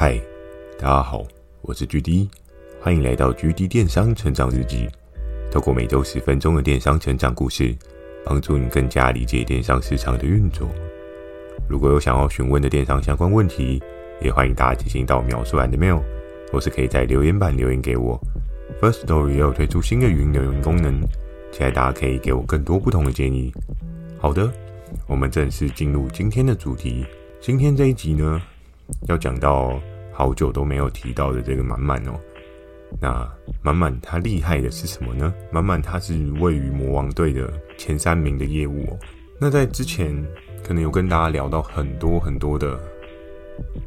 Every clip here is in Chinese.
嗨，大家好，我是 GD，欢迎来到 GD 电商成长日记。透过每周十分钟的电商成长故事，帮助你更加理解电商市场的运作。如果有想要询问的电商相关问题，也欢迎大家进行到描述栏的 mail，或是可以在留言板留言给我。First Story 也有推出新的语音留言功能，期待大家可以给我更多不同的建议。好的，我们正式进入今天的主题。今天这一集呢，要讲到好久都没有提到的这个满满哦，那满满它厉害的是什么呢？满满它是位于魔王队的前三名的业务哦。那在之前可能有跟大家聊到很多很多的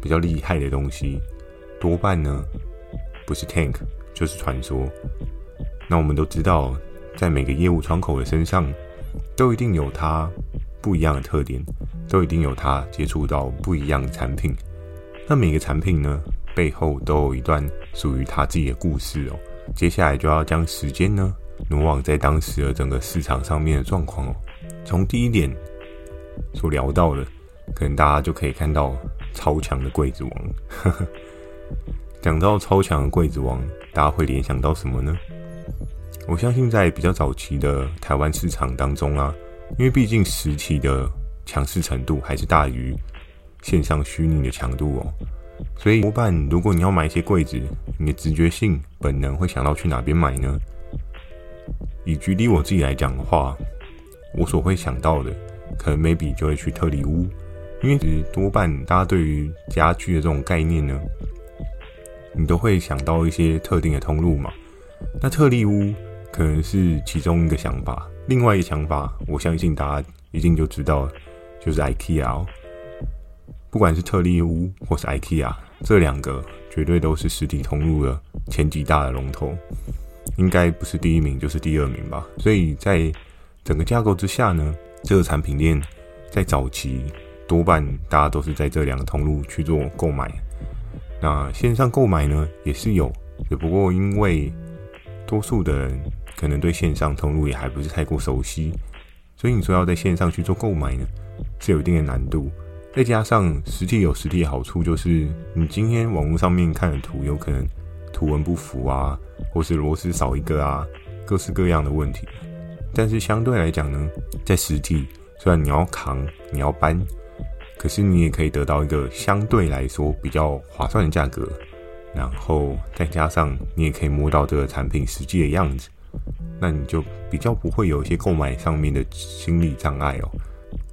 比较厉害的东西，多半呢不是 Tank 就是传说。那我们都知道，在每个业务窗口的身上都一定有它不一样的特点，都一定有它接触到不一样的产品。那每个产品呢，背后都有一段属于他自己的故事哦。接下来就要将时间呢挪往在当时的整个市场上面的状况哦。从第一点所聊到的，可能大家就可以看到超强的柜子王。讲到超强的柜子王，大家会联想到什么呢？我相信在比较早期的台湾市场当中啊，因为毕竟实体的强势程度还是大于。线上虚拟的强度哦，所以多半如果你要买一些柜子，你的直觉性本能会想到去哪边买呢？以举例我自己来讲的话，我所会想到的，可能 maybe 就会去特力屋，因为其实多半大家对于家具的这种概念呢，你都会想到一些特定的通路嘛。那特力屋可能是其中一个想法，另外一个想法，我相信大家一定就知道，就是 IKEA 哦。不管是特力屋或是 IKEA，这两个绝对都是实体通路的前几大的龙头，应该不是第一名就是第二名吧。所以在整个架构之下呢，这个产品链在早期多半大家都是在这两个通路去做购买。那线上购买呢也是有，只不过因为多数的人可能对线上通路也还不是太过熟悉，所以你说要在线上去做购买呢，是有一定的难度。再加上实体有实体的好处，就是你今天网络上面看的图，有可能图文不符啊，或是螺丝少一个啊，各式各样的问题。但是相对来讲呢，在实体虽然你要扛，你要搬，可是你也可以得到一个相对来说比较划算的价格，然后再加上你也可以摸到这个产品实际的样子，那你就比较不会有一些购买上面的心理障碍哦。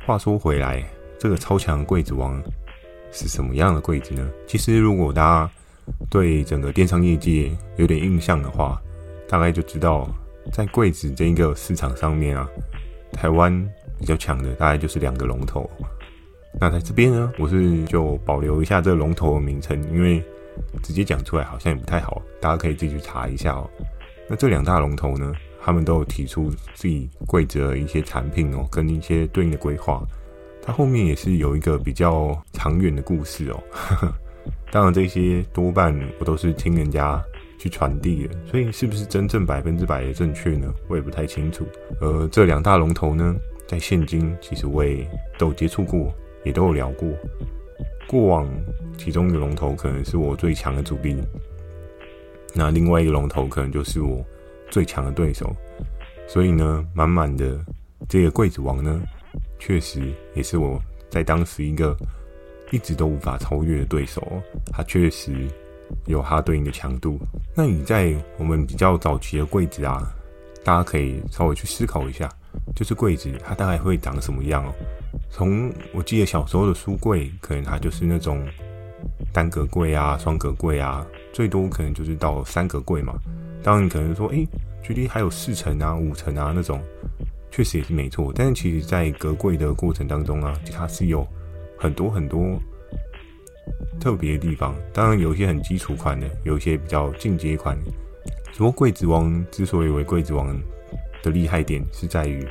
话说回来。这个超强柜子王是什么样的柜子呢？其实，如果大家对整个电商业界有点印象的话，大概就知道，在柜子这一个市场上面啊，台湾比较强的大概就是两个龙头。那在这边呢，我是就保留一下这个龙头的名称，因为直接讲出来好像也不太好，大家可以自己去查一下哦。那这两大龙头呢，他们都有提出自己柜子的一些产品哦，跟一些对应的规划。它后面也是有一个比较长远的故事哦，当然这些多半我都是听人家去传递的，所以是不是真正百分之百的正确呢？我也不太清楚。而这两大龙头呢，在现今其实我也都有接触过，也都有聊过。过往其中一个龙头可能是我最强的主力，那另外一个龙头可能就是我最强的对手，所以呢，满满的这个柜子王呢。确实也是我在当时一个一直都无法超越的对手，他确实有他对应的强度。那你在我们比较早期的柜子啊，大家可以稍微去思考一下，就是柜子它大概会长什么样哦？从我记得小时候的书柜，可能它就是那种单格柜啊、双格柜啊，最多可能就是到三格柜嘛。当然你可能说，诶，距离还有四层啊、五层啊那种。确实也是没错，但是其实，在隔柜的过程当中啊，它是有很多很多特别的地方。当然，有一些很基础款的，有一些比较进阶款。只不过柜子王之所以为柜子王的厉害点，是在于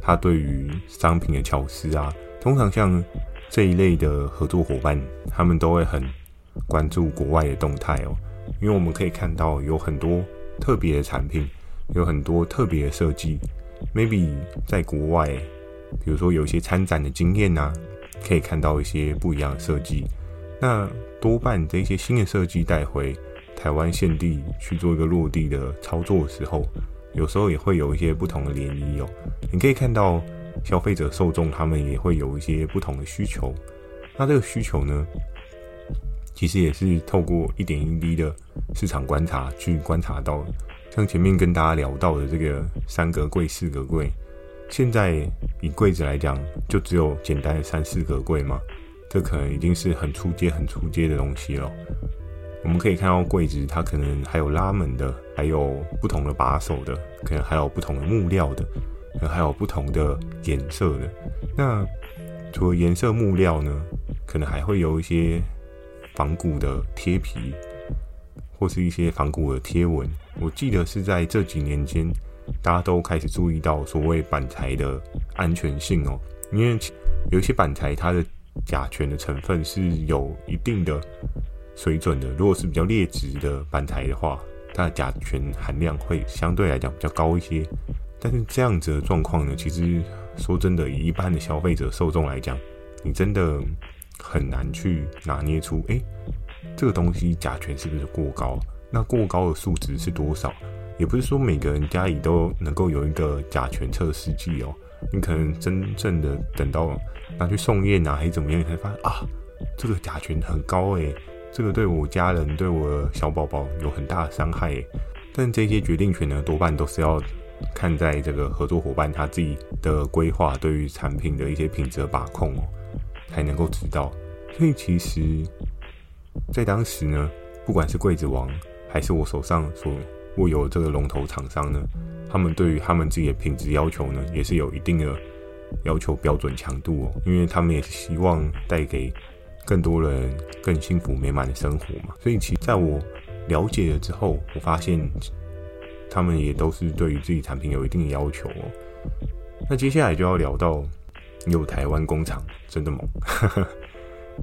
它对于商品的巧思啊。通常像这一类的合作伙伴，他们都会很关注国外的动态哦，因为我们可以看到有很多特别的产品，有很多特别的设计。Maybe 在国外，比如说有一些参展的经验呐、啊，可以看到一些不一样的设计。那多半这些新的设计带回台湾现地去做一个落地的操作的时候，有时候也会有一些不同的涟漪哦。你可以看到消费者受众他们也会有一些不同的需求。那这个需求呢，其实也是透过一点一滴的市场观察去观察到。像前面跟大家聊到的这个三格柜、四格柜，现在以柜子来讲，就只有简单的三四格柜嘛，这可能已经是很初阶、很初阶的东西了。我们可以看到柜子，它可能还有拉门的，还有不同的把手的，可能还有不同的木料的，可能还有不同的颜色的。那除了颜色木料呢，可能还会有一些仿古的贴皮。或是一些仿古的贴文，我记得是在这几年间，大家都开始注意到所谓板材的安全性哦，因为有一些板材它的甲醛的成分是有一定的水准的，如果是比较劣质的板材的话，它的甲醛含量会相对来讲比较高一些。但是这样子的状况呢，其实说真的，以一般的消费者受众来讲，你真的很难去拿捏出，诶。这个东西甲醛是不是过高？那过高的数值是多少？也不是说每个人家里都能够有一个甲醛测试剂哦。你可能真正的等到拿去送验啊，还是怎么样，你才发现啊，这个甲醛很高诶，这个对我家人、对我小宝宝有很大的伤害诶。但这些决定权呢，多半都是要看在这个合作伙伴他自己的规划，对于产品的一些品质的把控哦，才能够知道。所以其实。在当时呢，不管是柜子王，还是我手上所握有这个龙头厂商呢，他们对于他们自己的品质要求呢，也是有一定的要求标准强度哦，因为他们也是希望带给更多人更幸福美满的生活嘛。所以，其在我了解了之后，我发现他们也都是对于自己产品有一定的要求哦。那接下来就要聊到有台湾工厂真的猛，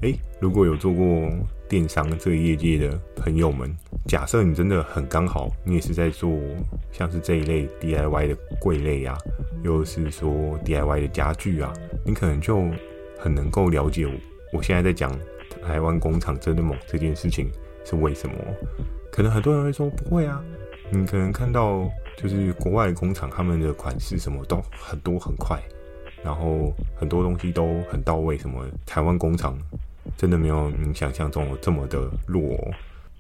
诶，如果有做过。电商这个业界的朋友们，假设你真的很刚好，你也是在做像是这一类 DIY 的柜类啊，又是说 DIY 的家具啊，你可能就很能够了解我，我现在在讲台湾工厂真的猛这件事情是为什么？可能很多人会说不会啊，你可能看到就是国外工厂，他们的款式什么都很多很快，然后很多东西都很到位，什么台湾工厂。真的没有你想象中这么的弱。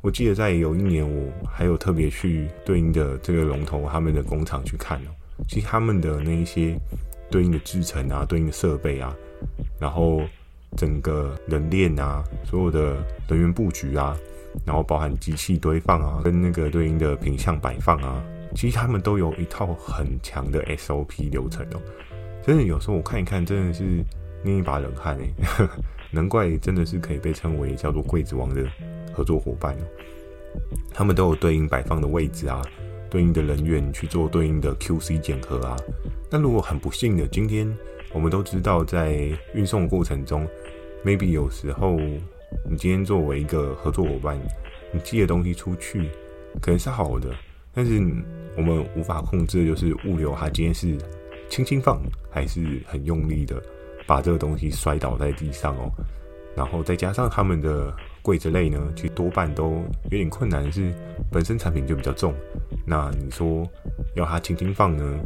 我记得在有一年，我还有特别去对应的这个龙头他们的工厂去看哦。其实他们的那一些对应的制程啊、对应的设备啊，然后整个人链啊、所有的人员布局啊，然后包含机器堆放啊，跟那个对应的品项摆放啊，其实他们都有一套很强的 SOP 流程哦。真的有时候我看一看，真的是捏一把冷汗诶。难怪真的是可以被称为叫做柜子王的合作伙伴哦，他们都有对应摆放的位置啊，对应的人员去做对应的 QC 检核啊。那如果很不幸的，今天我们都知道，在运送过程中，maybe 有时候你今天作为一个合作伙伴，你寄的东西出去可能是好的，但是我们无法控制的就是物流它今天是轻轻放还是很用力的。把这个东西摔倒在地上哦，然后再加上他们的柜子类呢，其实多半都有点困难，是本身产品就比较重。那你说要他轻轻放呢？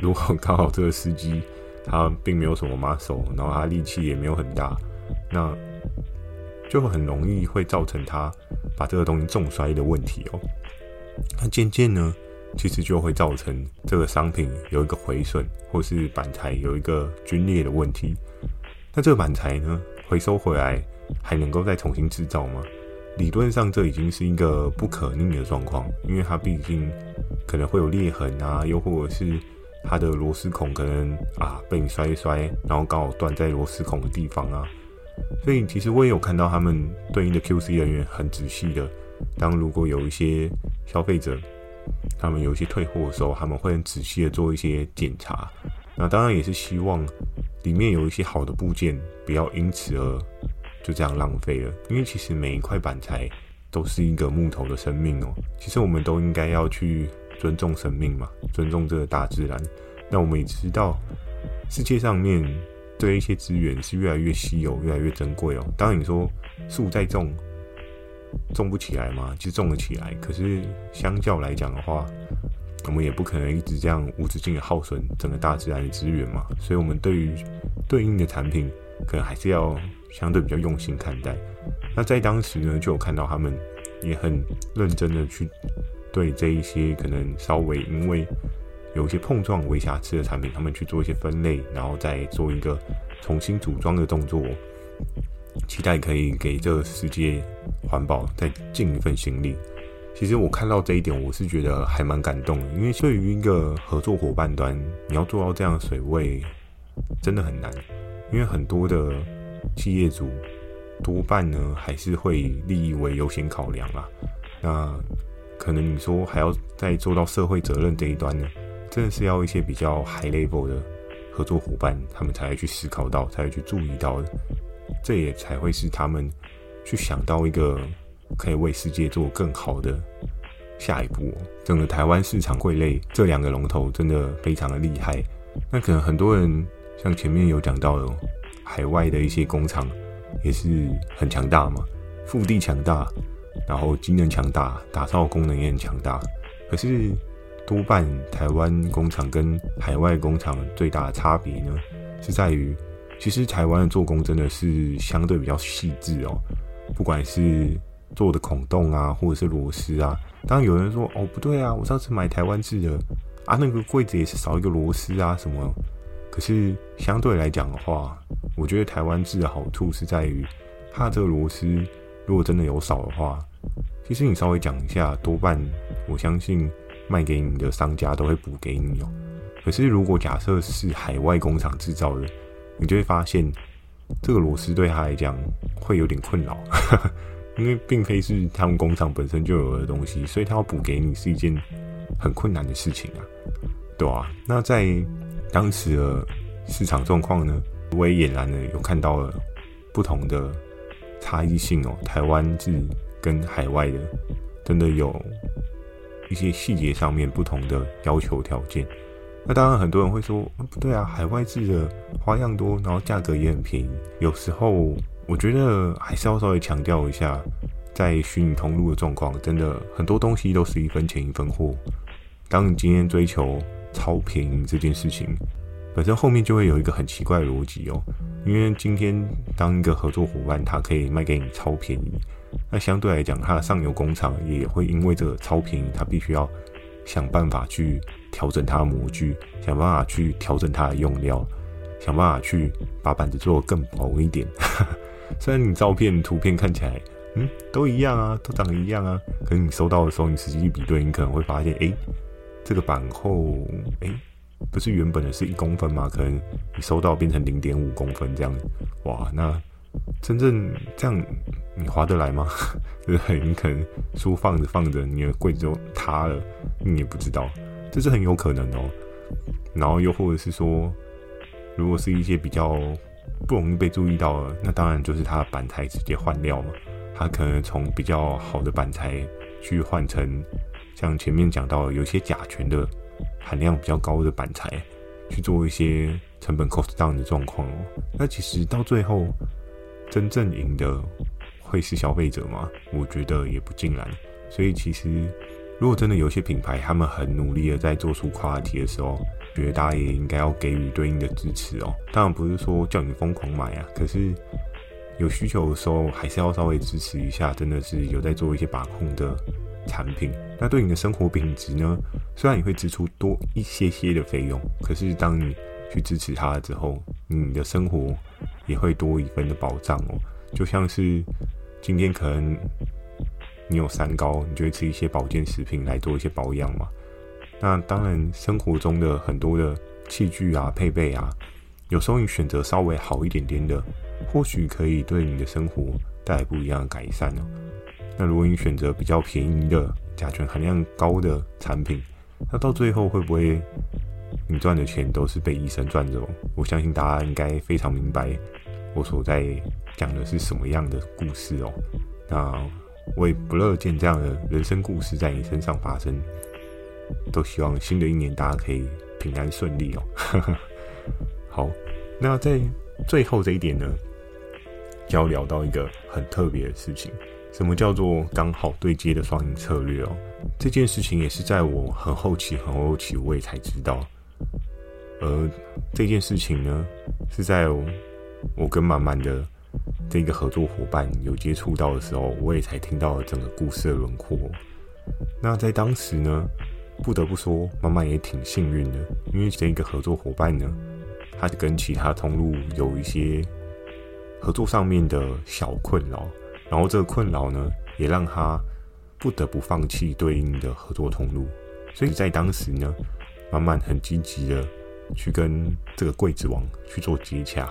如果刚好这个司机他并没有什么 muscle，然后他力气也没有很大，那就很容易会造成他把这个东西重摔的问题哦。那渐渐呢，其实就会造成这个商品有一个毁损，或是板材有一个龟裂的问题。那这个板材呢，回收回来还能够再重新制造吗？理论上这已经是一个不可逆的状况，因为它毕竟可能会有裂痕啊，又或者是它的螺丝孔可能啊被你摔一摔，然后刚好断在螺丝孔的地方啊。所以其实我也有看到他们对应的 QC 人员很仔细的，当如果有一些消费者。他们有一些退货的时候，他们会很仔细的做一些检查。那当然也是希望里面有一些好的部件，不要因此而就这样浪费了。因为其实每一块板材都是一个木头的生命哦。其实我们都应该要去尊重生命嘛，尊重这个大自然。那我们也知道，世界上面对一些资源是越来越稀有、越来越珍贵哦。当然你说树再种，种不起来嘛，其实种得起来，可是相较来讲的话，我们也不可能一直这样无止境的耗损整个大自然的资源嘛。所以，我们对于对应的产品，可能还是要相对比较用心看待。那在当时呢，就有看到他们也很认真的去对这一些可能稍微因为有一些碰撞微瑕疵的产品，他们去做一些分类，然后再做一个重新组装的动作，期待可以给这个世界环保再尽一份心力。其实我看到这一点，我是觉得还蛮感动的，因为对于一个合作伙伴端，你要做到这样的水位，真的很难，因为很多的企业主多半呢还是会利益为优先考量啦。那可能你说还要再做到社会责任这一端呢？真的是要一些比较 high level 的合作伙伴，他们才会去思考到，才会去注意到的，这也才会是他们去想到一个可以为世界做更好的下一步。整个台湾市场柜类这两个龙头真的非常的厉害。那可能很多人像前面有讲到的，海外的一些工厂也是很强大嘛，腹地强大，然后机能强大，打造功能也很强大，可是。多半台湾工厂跟海外工厂最大的差别呢，是在于，其实台湾的做工真的是相对比较细致哦，不管是做的孔洞啊，或者是螺丝啊。当然有人说哦，不对啊，我上次买台湾制的啊，那个柜子也是少一个螺丝啊什么。可是相对来讲的话，我觉得台湾制的好处是在于，它这个螺丝如果真的有少的话，其实你稍微讲一下，多半我相信。卖给你的商家都会补给你哦。可是如果假设是海外工厂制造的，你就会发现这个螺丝对他来讲会有点困扰，因为并非是他们工厂本身就有的东西，所以他要补给你是一件很困难的事情啊，对啊，那在当时的市场状况呢，我也俨然的有看到了不同的差异性哦，台湾制跟海外的真的有。一些细节上面不同的要求条件，那当然很多人会说，不对啊，海外制的花样多，然后价格也很便宜。有时候我觉得还是要稍微强调一下，在虚拟通路的状况，真的很多东西都是一分钱一分货。当你今天追求超便宜这件事情，本身后面就会有一个很奇怪的逻辑哦，因为今天当一个合作伙伴，他可以卖给你超便宜。那相对来讲，它的上游工厂也会因为这个超便宜，它必须要想办法去调整它的模具，想办法去调整它的用料，想办法去把板子做得更薄一点。虽然你照片、图片看起来，嗯，都一样啊，都长得一样啊，可是你收到的时候，你实际一比对，你可能会发现，哎，这个板厚，哎，不是原本的是一公分吗？可能你收到变成零点五公分这样，哇，那。真正这样你划得来吗？对不对？你可能书放着放着，你的柜子就塌了，你也不知道，这是很有可能哦。然后又或者是说，如果是一些比较不容易被注意到的，那当然就是它的板材直接换料嘛。它可能从比较好的板材去换成像前面讲到有些甲醛的含量比较高的板材，去做一些成本 cost down 的状况哦。那其实到最后。真正赢的会是消费者吗？我觉得也不尽然。所以其实，如果真的有些品牌他们很努力的在做出 quality 的时候，觉得大家也应该要给予对应的支持哦。当然不是说叫你疯狂买啊，可是有需求的时候还是要稍微支持一下。真的是有在做一些把控的产品，那对你的生活品质呢，虽然你会支出多一些些的费用，可是当你去支持它了之后，你的生活。也会多一份的保障哦，就像是今天可能你有三高，你就会吃一些保健食品来做一些保养嘛。那当然，生活中的很多的器具啊、配备啊，有时候你选择稍微好一点点的，或许可以对你的生活带来不一样的改善哦。那如果你选择比较便宜的、甲醛含量高的产品，那到最后会不会？你赚的钱都是被医生赚走，我相信大家应该非常明白我所在讲的是什么样的故事哦。那我也不乐见这样的人生故事在你身上发生，都希望新的一年大家可以平安顺利哦。好，那在最后这一点呢，就要聊到一个很特别的事情，什么叫做刚好对接的双赢策略哦？这件事情也是在我很后期、很后期我也才知道，而这件事情呢，是在我跟满满的这个合作伙伴有接触到的时候，我也才听到了整个故事的轮廓。那在当时呢，不得不说，满满也挺幸运的，因为这一个合作伙伴呢，他跟其他通路有一些合作上面的小困扰，然后这个困扰呢，也让他不得不放弃对应的合作通路，所以在当时呢，满满很积极的去跟这个柜子王去做接洽，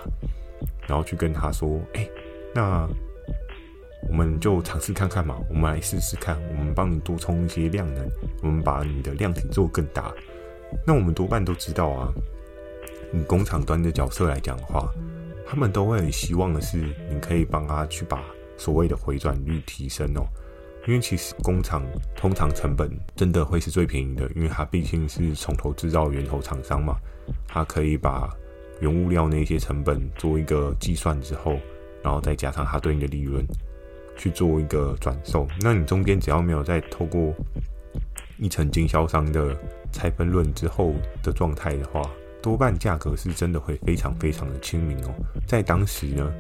然后去跟他说：“哎，那。”我们就尝试看看嘛，我们来试试看，我们帮你多充一些量能，我们把你的量体做更大。那我们多半都知道啊，你工厂端的角色来讲的话，他们都会很希望的是，你可以帮他去把所谓的回转率提升哦。因为其实工厂通常成本真的会是最便宜的，因为它毕竟是从头制造源头厂商嘛，它可以把原物料那些成本做一个计算之后，然后再加上它对应的利润。去做一个转售，那你中间只要没有再透过一层经销商的拆分润之后的状态的话，多半价格是真的会非常非常的亲民哦。在当时呢，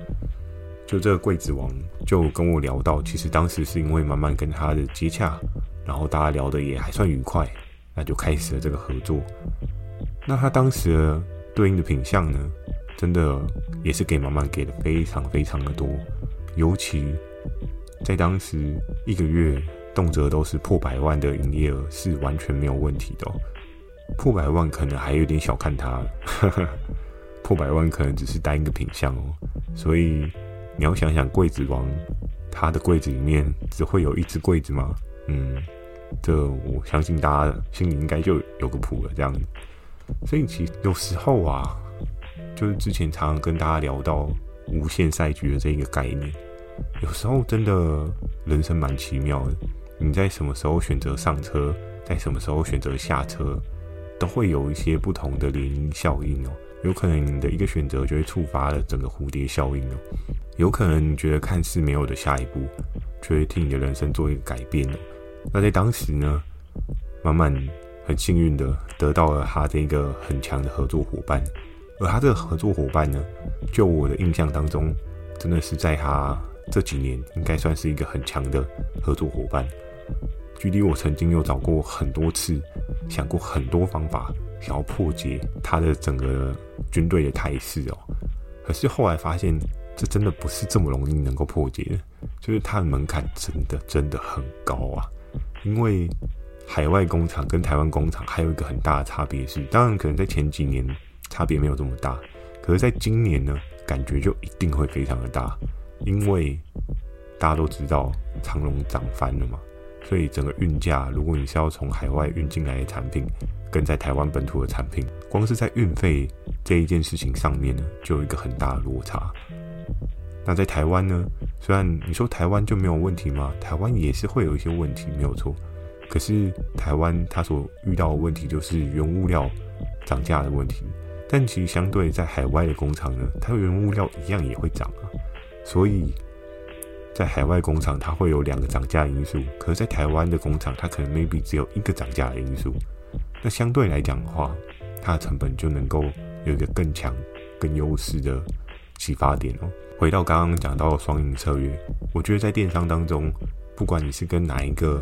就这个柜子王就跟我聊到，其实当时是因为慢慢跟他的接洽，然后大家聊得也还算愉快，那就开始了这个合作。那他当时的对应的品相呢，真的也是给满满给的非常非常的多，尤其。在当时，一个月动辄都是破百万的营业额是完全没有问题的。破百万可能还有点小看它，破百万可能只是单一个品相哦。所以你要想想，柜子王他的柜子里面只会有一只柜子吗？嗯，这我相信大家心里应该就有个谱了。这样，所以其实有时候啊，就是之前常常跟大家聊到无限赛局的这个概念。有时候真的人生蛮奇妙的，你在什么时候选择上车，在什么时候选择下车，都会有一些不同的联姻效应哦。有可能你的一个选择就会触发了整个蝴蝶效应哦。有可能你觉得看似没有的下一步，就会替你的人生做一个改变哦。那在当时呢，慢慢很幸运的得到了他这个很强的合作伙伴，而他这个合作伙伴呢，就我的印象当中，真的是在他。这几年应该算是一个很强的合作伙伴。距离我曾经有找过很多次，想过很多方法，想要破解他的整个军队的态势哦。可是后来发现，这真的不是这么容易能够破解的，就是它的门槛真的真的很高啊。因为海外工厂跟台湾工厂还有一个很大的差别是，当然可能在前几年差别没有这么大，可是在今年呢，感觉就一定会非常的大。因为大家都知道长龙涨翻了嘛，所以整个运价，如果你是要从海外运进来的产品，跟在台湾本土的产品，光是在运费这一件事情上面呢，就有一个很大的落差。那在台湾呢，虽然你说台湾就没有问题吗？台湾也是会有一些问题，没有错。可是台湾它所遇到的问题就是原物料涨价的问题，但其实相对在海外的工厂呢，它原物料一样也会涨啊。所以，在海外工厂，它会有两个涨价因素；可是，在台湾的工厂，它可能 maybe 只有一个涨价的因素。那相对来讲的话，它的成本就能够有一个更强、更优势的启发点哦。回到刚刚讲到的双赢策略，我觉得在电商当中，不管你是跟哪一个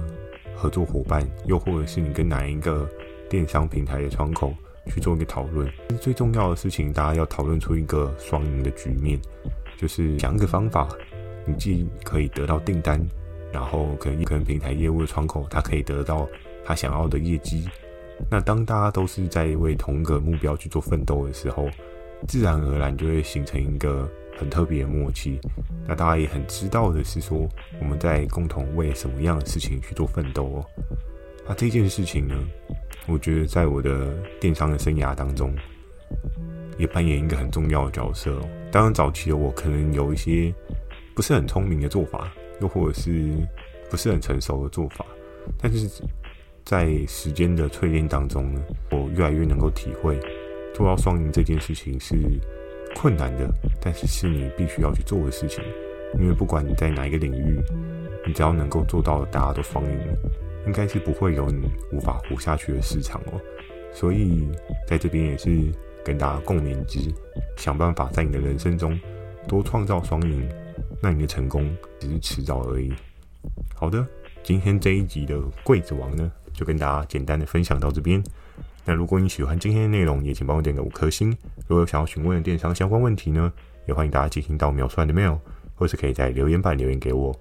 合作伙伴，又或者是你跟哪一个电商平台的窗口去做一个讨论，最重要的事情，大家要讨论出一个双赢的局面。就是想一个方法，你既可以得到订单，然后可能可能平台业务的窗口，他可以得到他想要的业绩。那当大家都是在为同一个目标去做奋斗的时候，自然而然就会形成一个很特别的默契。那大家也很知道的是说，我们在共同为什么样的事情去做奋斗哦。那这件事情呢，我觉得在我的电商的生涯当中，也扮演一个很重要的角色。当然，早期的我可能有一些不是很聪明的做法，又或者是不是很成熟的做法。但是在时间的淬炼当中呢，我越来越能够体会做到双赢这件事情是困难的，但是是你必须要去做的事情。因为不管你在哪一个领域，你只要能够做到大家都双赢，应该是不会有你无法活下去的市场哦。所以在这边也是跟大家共勉之，想办法在你的人生中多创造双赢，那你的成功只是迟早而已。好的，今天这一集的柜子王呢，就跟大家简单的分享到这边。那如果你喜欢今天的内容，也请帮我点个五颗星。如果有想要询问的电商相关问题呢，也欢迎大家进行到秒算的 mail，或是可以在留言板留言给我。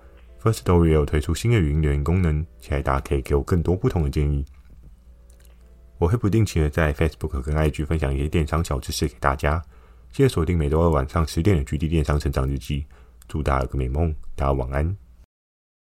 First Story 也有推出新的语音留言功能，期待大家可以给我更多不同的建议。我会不定期的在 Facebook 跟 IG 分享一些电商小知识给大家。记得锁定每周二晚上十点的《GD 电商成长日记》。祝大家有个美梦，大家晚安。